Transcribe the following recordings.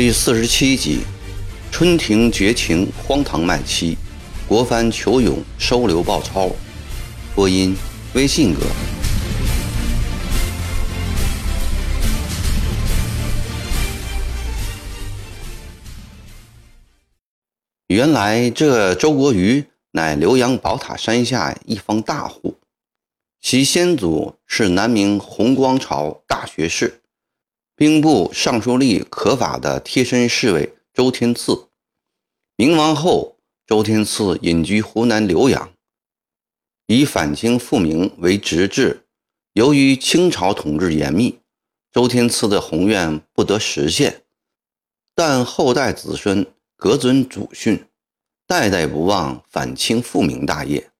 第四十七集：春庭绝情，荒唐卖妻；国藩求勇，收留鲍超。播音：微信哥。原来这周国瑜乃浏阳宝塔山下一方大户，其先祖是南明弘光朝大学士。兵部尚书令可法的贴身侍卫周天赐，明亡后，周天赐隐居湖南浏阳，以反清复明为直志。由于清朝统治严密，周天赐的宏愿不得实现。但后代子孙各遵祖训，代代不忘反清复明大业。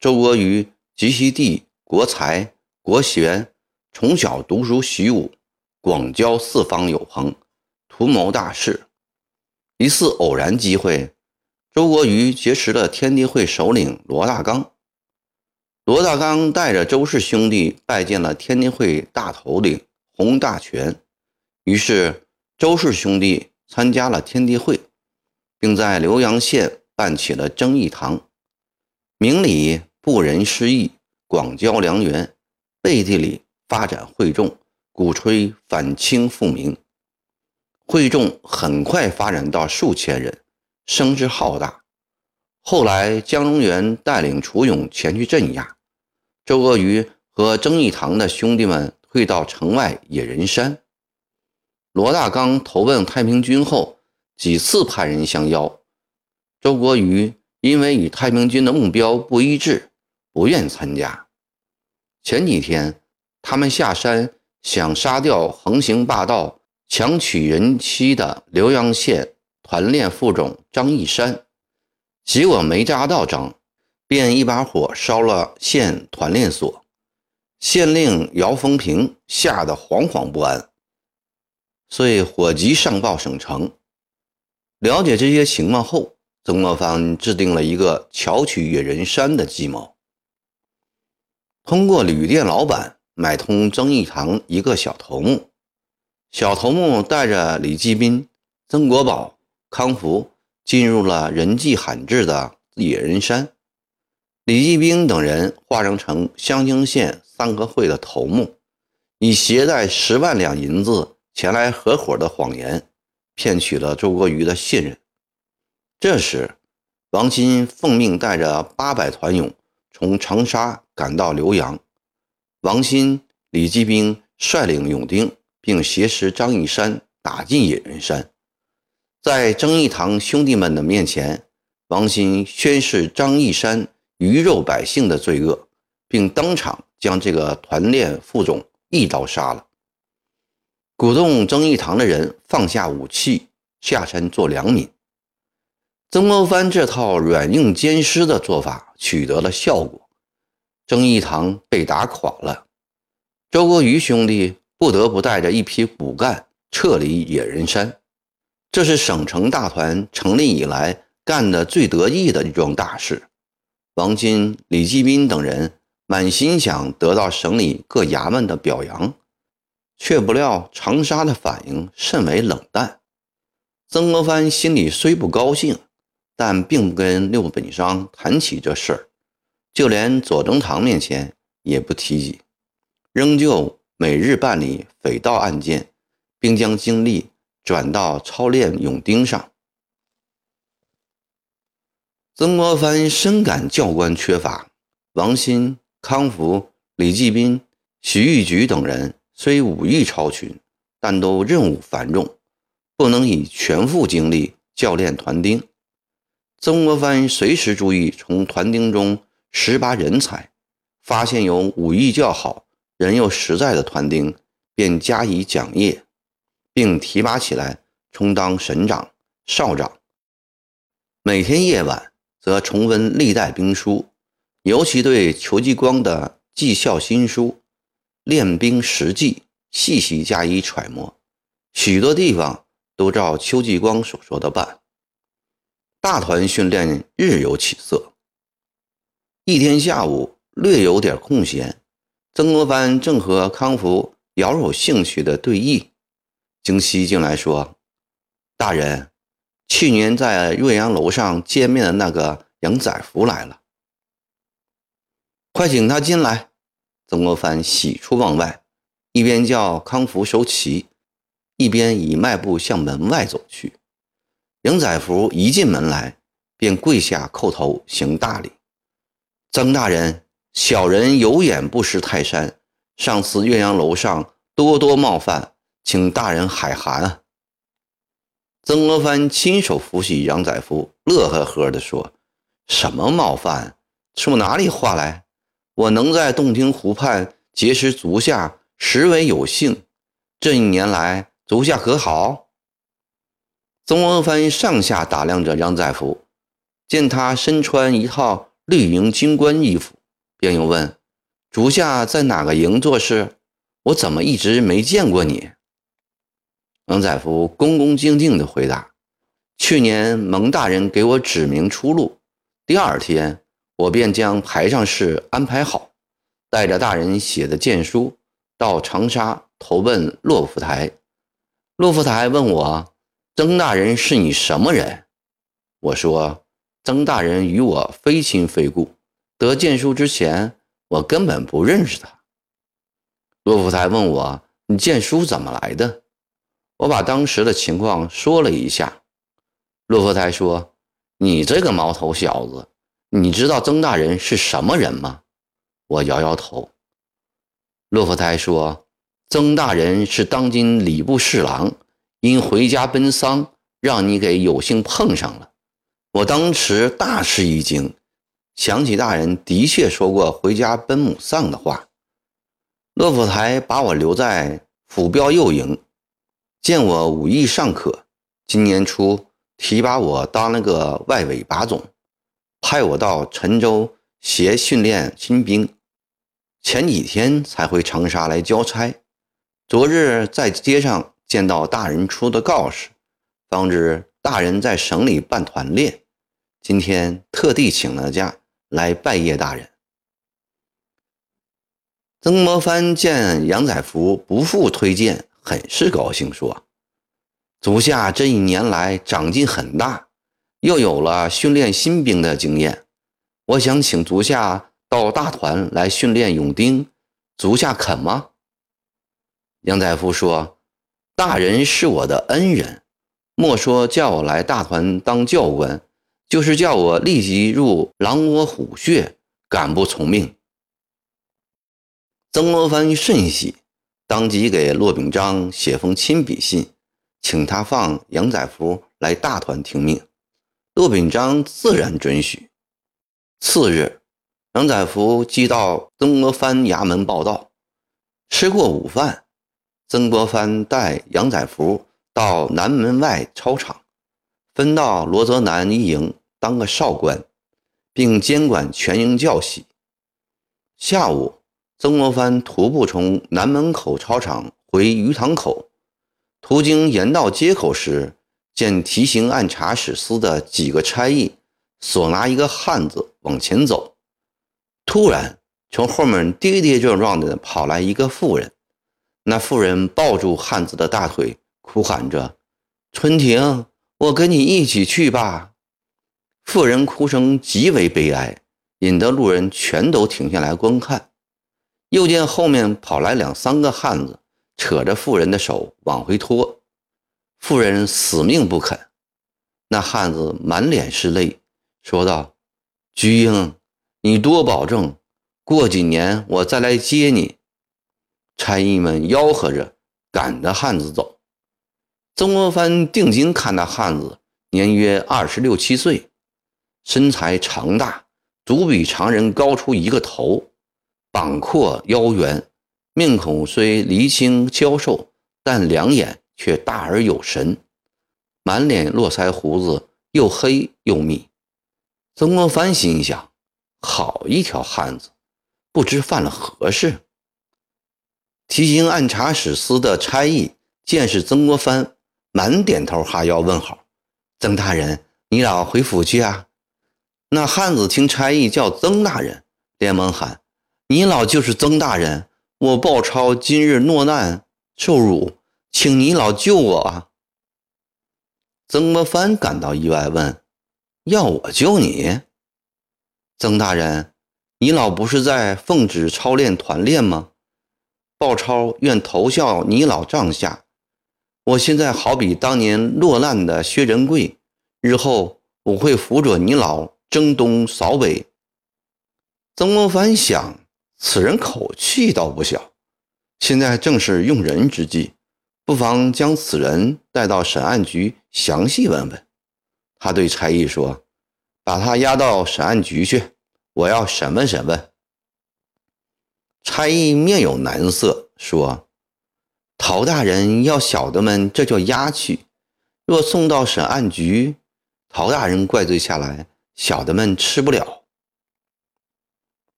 周国瑜及其弟国才、国学，从小读书习武。广交四方友朋，图谋大事。一次偶然机会，周国瑜结识了天地会首领罗大刚。罗大刚带着周氏兄弟拜见了天地会大头领洪大全，于是周氏兄弟参加了天地会，并在浏阳县办起了征义堂，明里布人施义，广交良缘，背地里发展会众。鼓吹反清复明，会众很快发展到数千人，声势浩大。后来江荣元带领楚勇前去镇压，周阿瑜和曾义堂的兄弟们退到城外野人山。罗大刚投奔太平军后，几次派人相邀，周国瑜因为与太平军的目标不一致，不愿参加。前几天，他们下山。想杀掉横行霸道、强取人妻的浏阳县团练副总张义山，结果没扎到张，便一把火烧了县团练所。县令姚风平吓得惶惶不安，遂火急上报省城。了解这些情况后，曾国藩制定了一个巧取野人山的计谋，通过旅店老板。买通曾义堂一个小头目，小头目带着李继斌、曾国宝、康福进入了人迹罕至的野人山。李继斌等人化妆成湘清县三合会的头目，以携带十万两银子前来合伙的谎言，骗取了周国瑜的信任。这时，王钦奉命带着八百团勇从长沙赶到浏阳。王鑫、李继兵率领勇丁，并挟持张义山打进野人山，在曾义堂兄弟们的面前，王鑫宣誓张义山鱼肉百姓的罪恶，并当场将这个团练副总一刀杀了，鼓动曾义堂的人放下武器，下山做良民。曾国藩这套软硬兼施的做法取得了效果。曾义堂被打垮了，周国瑜兄弟不得不带着一批骨干撤离野人山。这是省城大团成立以来干的最得意的一桩大事。王金、李继斌等人满心想得到省里各衙门的表扬，却不料长沙的反应甚为冷淡。曾国藩心里虽不高兴，但并不跟六本商谈起这事儿。就连左宗棠面前也不提及，仍旧每日办理匪盗案件，并将精力转到操练勇丁上。曾国藩深感教官缺乏，王钦、康福、李继斌、徐玉菊等人虽武艺超群，但都任务繁重，不能以全副精力教练团丁。曾国藩随时注意从团丁中。十拔人才，发现有武艺较好、人又实在的团丁，便加以奖业，并提拔起来，充当省长、少长。每天夜晚，则重温历代兵书，尤其对邱继光的绩效新书《练兵实记》细细加以揣摩，许多地方都照邱继光所说的办。大团训练日有起色。一天下午，略有点空闲，曾国藩正和康福饶有兴趣的对弈。京西进来说：“大人，去年在岳阳楼上见面的那个杨载福来了，快请他进来。”曾国藩喜出望外，一边叫康福收旗，一边以迈步向门外走去。杨载福一进门来，便跪下叩头行大礼：“曾大人，小人有眼不识泰山，上次岳阳楼上多多冒犯，请大人海涵。”曾国藩亲手扶起杨载福，乐呵呵地说：“什么冒犯？说哪里话来？我能在洞庭湖畔结识足下，实为有幸。这一年来，足下可好？”曾国藩上下打量着杨载福，见他身穿一套绿营军官衣服，便又问：“足下在哪个营做事？我怎么一直没见过你？”蒙载福恭恭敬敬地回答：“去年蒙大人给我指明出路，第二天我便将排上事安排好，带着大人写的荐书到长沙投奔洛福台。洛福台问我：‘曾大人是你什么人？’我说：‘曾大人与我非亲非故，得荐书之前我根本不认识他。’洛福台问我：‘你荐书怎么来的？’”我把当时的情况说了一下，骆福台说：“你这个毛头小子，你知道曾大人是什么人吗？”我摇摇头。骆福台说：“曾大人是当今礼部侍郎，因回家奔丧，让你给有幸碰上了。”我当时大吃一惊，想起大人的确说过回家奔母丧的话。骆佛台把我留在府标右营。见我武艺尚可，今年初提拔我当了个外委把总，派我到陈州协训练新兵。前几天才回长沙来交差，昨日在街上见到大人出的告示，方知大人在省里办团练，今天特地请了假来拜谒大人。曾国藩见杨载福不负推荐。很是高兴，说：“足下这一年来长进很大，又有了训练新兵的经验。我想请足下到大团来训练勇丁，足下肯吗？”杨载福说：“大人是我的恩人，莫说叫我来大团当教官，就是叫我立即入狼窝虎穴，敢不从命？”曾国藩甚喜。当即给骆秉章写封亲笔信，请他放杨载福来大团听命。骆秉章自然准许。次日，杨载福即到曾国藩衙门报道。吃过午饭，曾国藩带杨载福到南门外操场，分到罗泽南一营当个少官，并监管全营教习。下午。曾国藩徒步从南门口操场回鱼塘口，途经盐道街口时，见提刑按察使司的几个差役手拿一个汉子往前走。突然，从后面跌跌撞撞地跑来一个妇人，那妇人抱住汉子的大腿，哭喊着：“春婷，我跟你一起去吧。”妇人哭声极为悲哀，引得路人全都停下来观看。又见后面跑来两三个汉子，扯着妇人的手往回拖，妇人死命不肯。那汉子满脸是泪，说道：“菊英，你多保重，过几年我再来接你。”差役们吆喝着赶着汉子走。曾国藩定睛看那汉子，年约二十六七岁，身材长大，足比常人高出一个头。膀阔腰圆，面孔虽离清消瘦，但两眼却大而有神，满脸络腮胡子又黑又密。曾国藩心想：好一条汉子，不知犯了何事。提刑按察使司的差役见是曾国藩，满点头哈腰问好：“曾大人，你老回府去啊？”那汉子听差役叫曾大人，连忙喊。你老就是曾大人，我鲍超今日落难受辱，请你老救我啊！曾国藩感到意外，问：“要我救你？曾大人，你老不是在奉旨操练团练吗？鲍超愿投效你老帐下。我现在好比当年落难的薛仁贵，日后我会辅佐你老征东扫北。”曾国藩想，此人口气倒不小，现在正是用人之际。不妨将此人带到审案局详细问问。他对差役说：“把他押到审案局去，我要审问审问。”差役面有难色，说：“陶大人要小的们，这叫押去；若送到审案局，陶大人怪罪下来，小的们吃不了。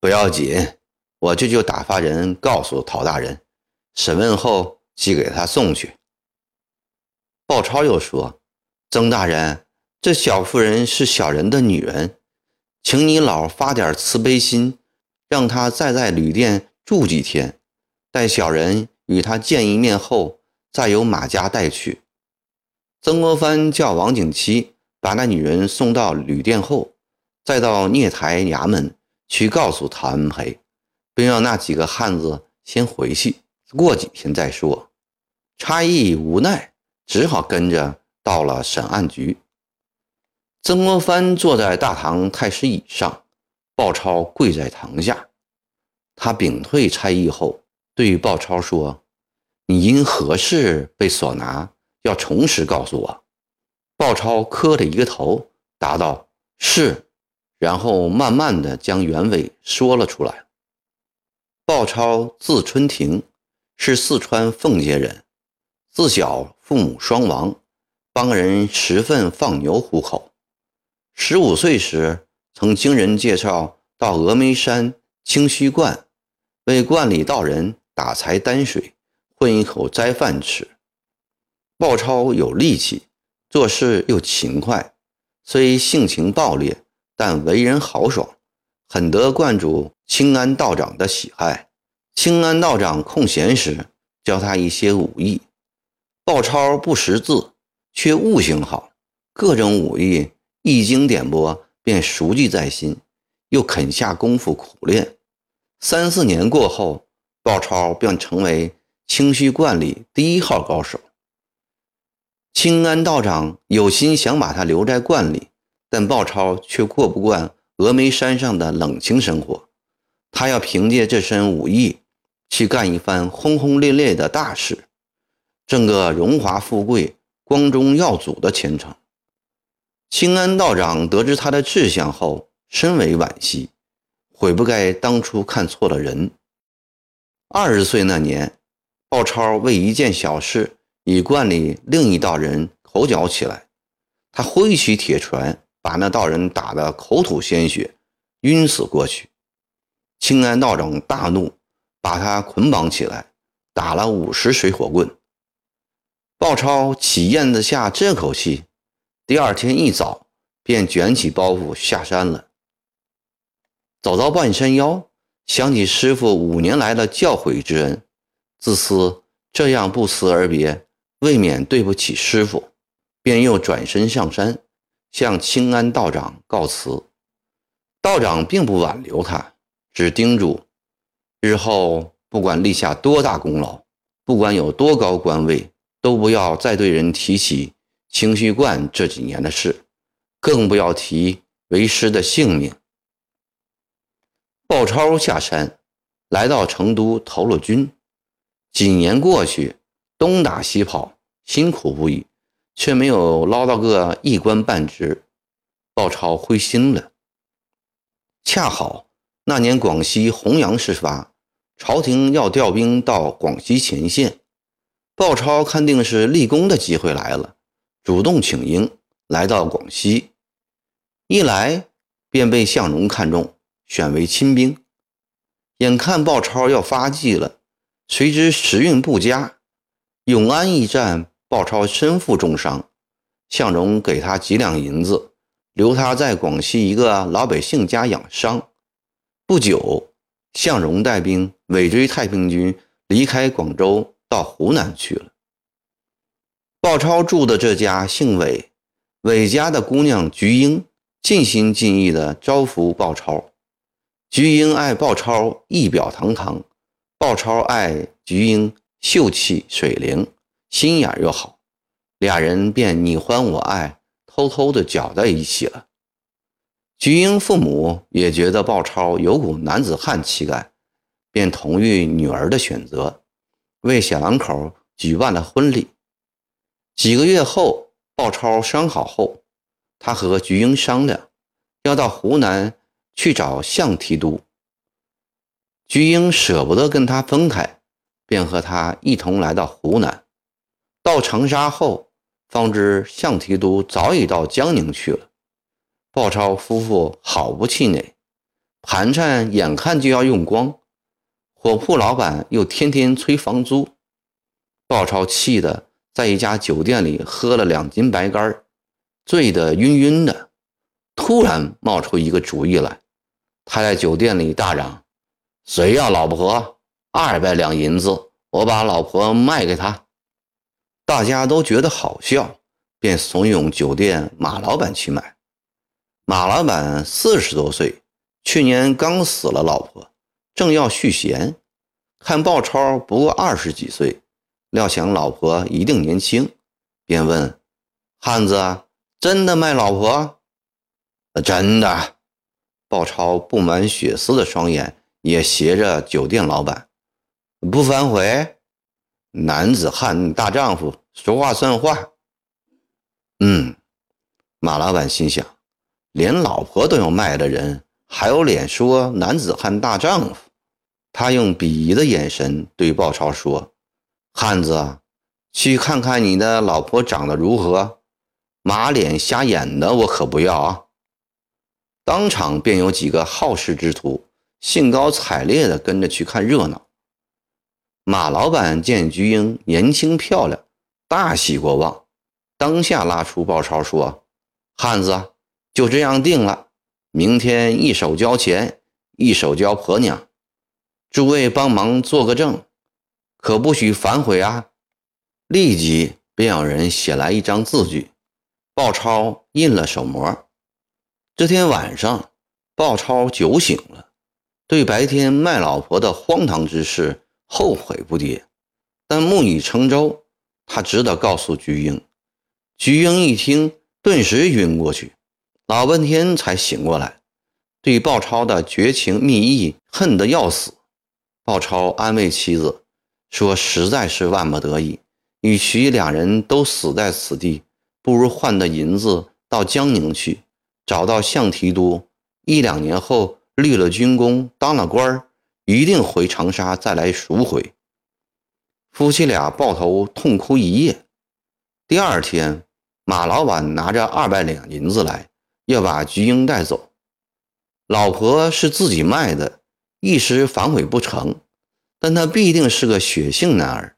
不要紧，我这就打发人告诉陶大人，审问后。”即给他送去。鲍超又说：“曾大人，这小妇人是小人的女人，请你老发点慈悲心，让她再在旅店住几天，待小人与她见一面后，再由马家带去。”曾国藩叫王景七把那女人送到旅店后，再到聂台衙门去告诉陶恩培，并让那几个汉子先回去。过几天再说，差役无奈，只好跟着到了审案局。曾国藩坐在大堂太师椅上，鲍超跪在堂下。他屏退差役后，对鲍超说：“你因何事被所拿？要从实告诉我。”鲍超磕了一个头，答道：“是。”然后慢慢的将原委说了出来。鲍超字春庭。是四川奉节人，自小父母双亡，帮人持份放牛糊口。十五岁时，曾经人介绍到峨眉山清虚观，为观里道人打柴担水，混一口斋饭吃。鲍超有力气，做事又勤快，虽性情暴烈，但为人豪爽，很得观主清安道长的喜爱。清安道长空闲时教他一些武艺。鲍超不识字，却悟性好，各种武艺一经点拨便熟记在心，又肯下功夫苦练。三四年过后，鲍超便成为清虚观里第一号高手。清安道长有心想把他留在观里，但鲍超却过不惯峨眉山上的冷清生活，他要凭借这身武艺。去干一番轰轰烈烈的大事，挣个荣华富贵、光宗耀祖的前程。清安道长得知他的志向后，深为惋惜，悔不该当初看错了人。二十岁那年，鲍超为一件小事与观里另一道人口角起来，他挥起铁拳，把那道人打得口吐鲜血，晕死过去。清安道长大怒。把他捆绑起来，打了五十水火棍。鲍超岂咽得下这口气？第二天一早便卷起包袱下山了。走到半山腰，想起师傅五年来的教诲之恩，自私这样不辞而别，未免对不起师傅，便又转身上山，向清安道长告辞。道长并不挽留他，只叮嘱。日后不管立下多大功劳，不管有多高官位，都不要再对人提起清虚观这几年的事，更不要提为师的性命。鲍超下山，来到成都投了军。几年过去，东打西跑，辛苦不已，却没有捞到个一官半职。鲍超灰心了。恰好那年广西弘扬事发。朝廷要调兵到广西前线，鲍超看定是立功的机会来了，主动请缨来到广西。一来便被向荣看中，选为亲兵。眼看鲍超要发迹了，谁知时运不佳，永安一战，鲍超身负重伤，向荣给他几两银子，留他在广西一个老百姓家养伤。不久。向荣带兵尾追太平军，离开广州到湖南去了。鲍超住的这家姓韦，韦家的姑娘菊英尽心尽意地招呼鲍超。菊英爱鲍超仪表堂堂，鲍超爱菊英秀气水灵，心眼又好，俩人便你欢我爱，偷偷的搅在一起了。菊英父母也觉得鲍超有股男子汉气概，便同意女儿的选择，为小两口举办了婚礼。几个月后，鲍超伤好后，他和菊英商量，要到湖南去找向提督。菊英舍不得跟他分开，便和他一同来到湖南。到长沙后，方知向提督早已到江宁去了。鲍超夫妇好不气馁，盘缠眼看就要用光，火铺老板又天天催房租，鲍超气得在一家酒店里喝了两斤白干，醉得晕晕的。突然冒出一个主意来，他在酒店里大嚷：“谁要老婆？二百两银子，我把老婆卖给他。”大家都觉得好笑，便怂恿酒店马老板去买。马老板四十多岁，去年刚死了老婆，正要续弦，看鲍超不过二十几岁，料想老婆一定年轻，便问：“汉子，真的卖老婆？”“真的。”鲍超布满血丝的双眼也斜着酒店老板，不反悔。男子汉大丈夫，说话算话。嗯，马老板心想。连老婆都要卖的人，还有脸说男子汉大丈夫？他用鄙夷的眼神对鲍超说：“汉子，去看看你的老婆长得如何，马脸瞎眼的我可不要啊！”当场便有几个好事之徒兴高采烈地跟着去看热闹。马老板见菊英年轻漂亮，大喜过望，当下拉出鲍超说：“汉子。”就这样定了，明天一手交钱，一手交婆娘，诸位帮忙做个证，可不许反悔啊！立即便有人写来一张字据，鲍超印了手模。这天晚上，鲍超酒醒了，对白天卖老婆的荒唐之事后悔不迭，但木已成舟，他只得告诉菊英。菊英一听，顿时晕过去。老半天才醒过来，对鲍超的绝情蜜意恨得要死。鲍超安慰妻子说：“实在是万不得已，与其两人都死在此地，不如换的银子到江宁去，找到向提督。一两年后立了军功，当了官儿，一定回长沙再来赎回。”夫妻俩抱头痛哭一夜。第二天，马老板拿着二百两银子来。要把菊英带走，老婆是自己卖的，一时反悔不成。但他必定是个血性男儿，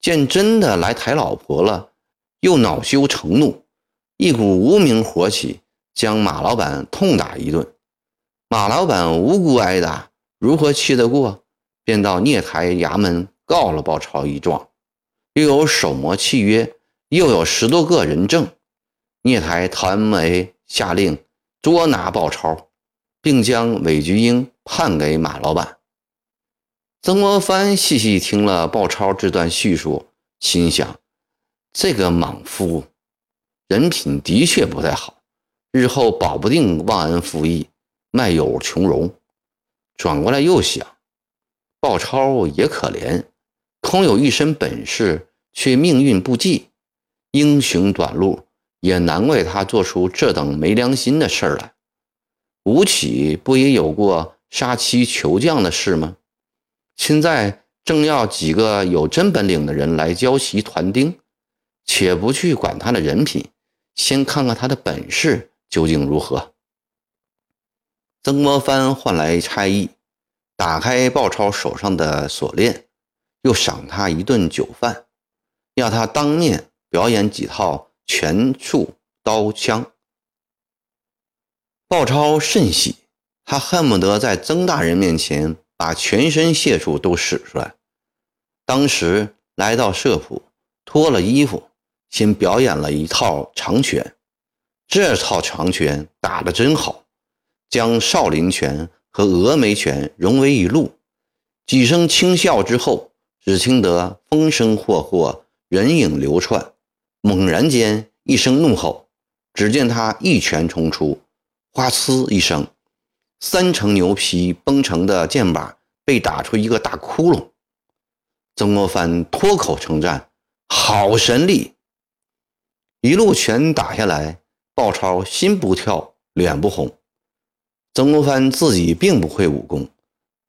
见真的来抬老婆了，又恼羞成怒，一股无名火起，将马老板痛打一顿。马老板无辜挨打，如何气得过？便到聂台衙门告了鲍超一状，又有手模契约，又有十多个人证。聂台谭梅。下令捉拿鲍超，并将韦菊英判给马老板。曾国藩细细听了鲍超这段叙述，心想：这个莽夫人品的确不太好，日后保不定忘恩负义、卖友穷荣。转过来又想，鲍超也可怜，空有一身本事，却命运不济，英雄短路。也难怪他做出这等没良心的事儿来。吴起不也有过杀妻求将的事吗？现在正要几个有真本领的人来教习团丁，且不去管他的人品，先看看他的本事究竟如何。曾国藩换来差役，打开鲍超手上的锁链，又赏他一顿酒饭，要他当面表演几套。拳术刀枪，鲍超甚喜，他恨不得在曾大人面前把全身解数都使出来。当时来到社府，脱了衣服，先表演了一套长拳，这套长拳打得真好，将少林拳和峨眉拳融为一路。几声轻笑之后，只听得风声霍霍，人影流窜。猛然间，一声怒吼，只见他一拳冲出，哗呲一声，三层牛皮绷成的剑把被打出一个大窟窿。曾国藩脱口称赞：“好神力！”一路拳打下来。鲍超心不跳，脸不红。曾国藩自己并不会武功，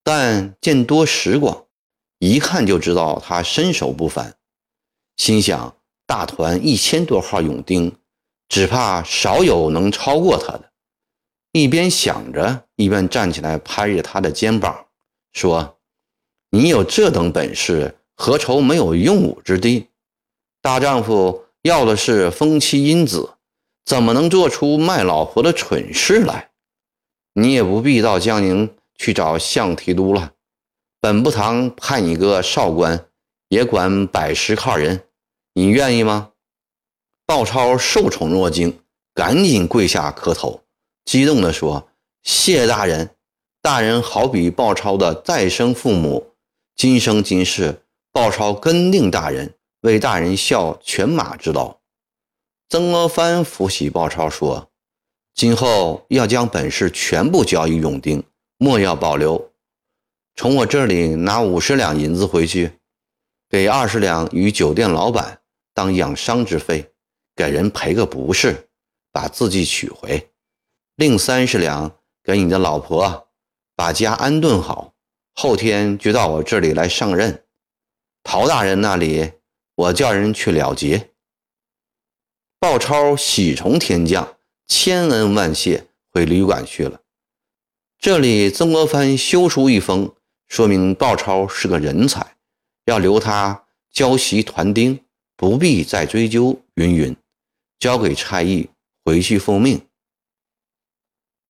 但见多识广，一看就知道他身手不凡。心想：大团一千多号勇丁，只怕少有能超过他的。一边想着，一边站起来拍着他的肩膀，说：“你有这等本事，何愁没有用武之地？大丈夫要的是风妻因子。”怎么能做出卖老婆的蠢事来？你也不必到江宁去找相提督了。本部堂派你个少官，也管百十号人，你愿意吗？鲍超受宠若惊，赶紧跪下磕头，激动地说：“谢大人！大人好比鲍超的再生父母，今生今世，鲍超跟定大人，为大人效犬马之劳。”曾国藩扶起鲍超说：“今后要将本事全部交于永丁，莫要保留。从我这里拿五十两银子回去，给二十两与酒店老板当养伤之费，给人赔个不是，把字据取回。另三十两给你的老婆，把家安顿好，后天就到我这里来上任。陶大人那里，我叫人去了结。”鲍超喜从天降，千恩万谢，回旅馆去了。这里曾国藩修书一封，说明鲍超是个人才，要留他教习团丁，不必再追究。云云，交给差役回去奉命。